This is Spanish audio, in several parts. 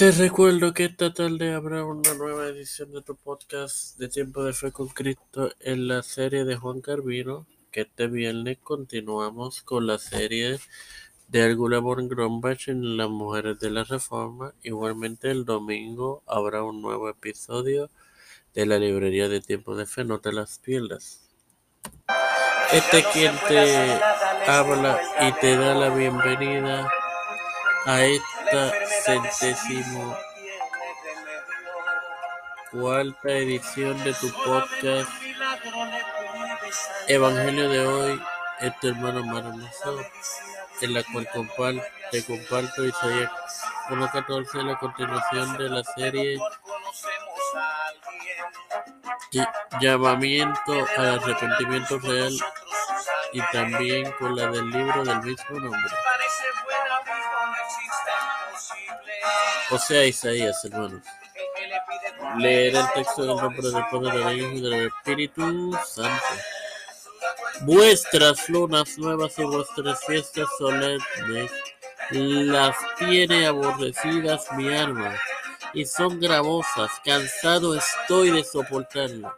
Te recuerdo que esta tarde habrá una nueva edición de tu podcast de Tiempo de Fe con Cristo en la serie de Juan Carvino, que este viernes continuamos con la serie de Algula Born Grombach en Las Mujeres de la Reforma. Igualmente el domingo habrá un nuevo episodio de la librería de Tiempo de Fe, no te las pierdas. Este quien te habla y te da la bienvenida a esta centésimo cuarta edición de tu podcast Evangelio de hoy, este hermano Maramoso, en la cual comparte, te comparto Isaías 1.14, la continuación de la serie Llamamiento al arrepentimiento real y también con la del libro del mismo nombre. O sea, Isaías, hermanos. Leer el texto del nombre del Padre, del Hijo y del Espíritu Santo. Vuestras lunas nuevas y vuestras fiestas solemnes las tiene aborrecidas mi alma y son gravosas. Cansado estoy de soportarlo.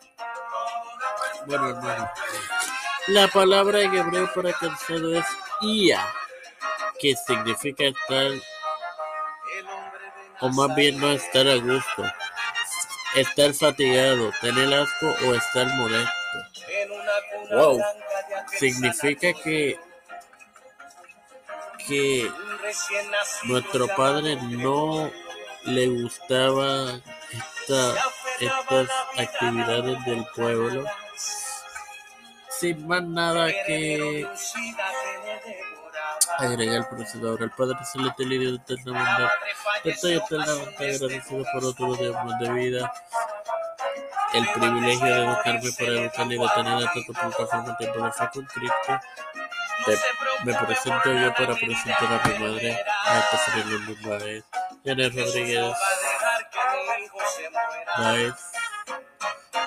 Bueno, hermano. La palabra en hebreo para cansado es ia, que significa estar o más bien no estar a gusto, estar fatigado, tener asco o estar molesto. Wow, significa que que nuestro padre no le gustaba esta, estas actividades del pueblo. Sin más nada que agregar el procesador. El Padre Celestial y Dios eternamente. Estoy eternamente agradecido por otro día de vida. El privilegio de educarme para educar y de tener a tu plataforma de con Cristo. me presento yo para presentar a mi madre, a esta Fernando Baez, Janet Rodríguez, Baez,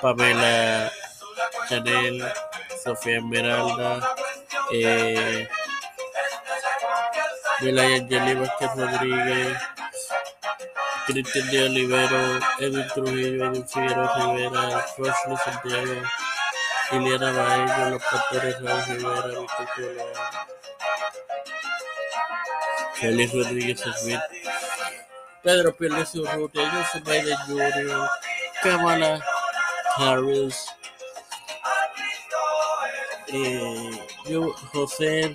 Pamela Chanel, Sofía Esmeralda, eh, Milay Angeli Vázquez Rodríguez, Cristian de Olivero, Edwin Trujillo, Edwin Figueroa Rivera, Rosly Santiago, Iliana Baello, Los Pastores Raúl Rivera, Víctor Colón, Félix Rodríguez Smith, Pedro Pérez Urrutia, Joseph Biden Jr., Kamala Harris, eh, José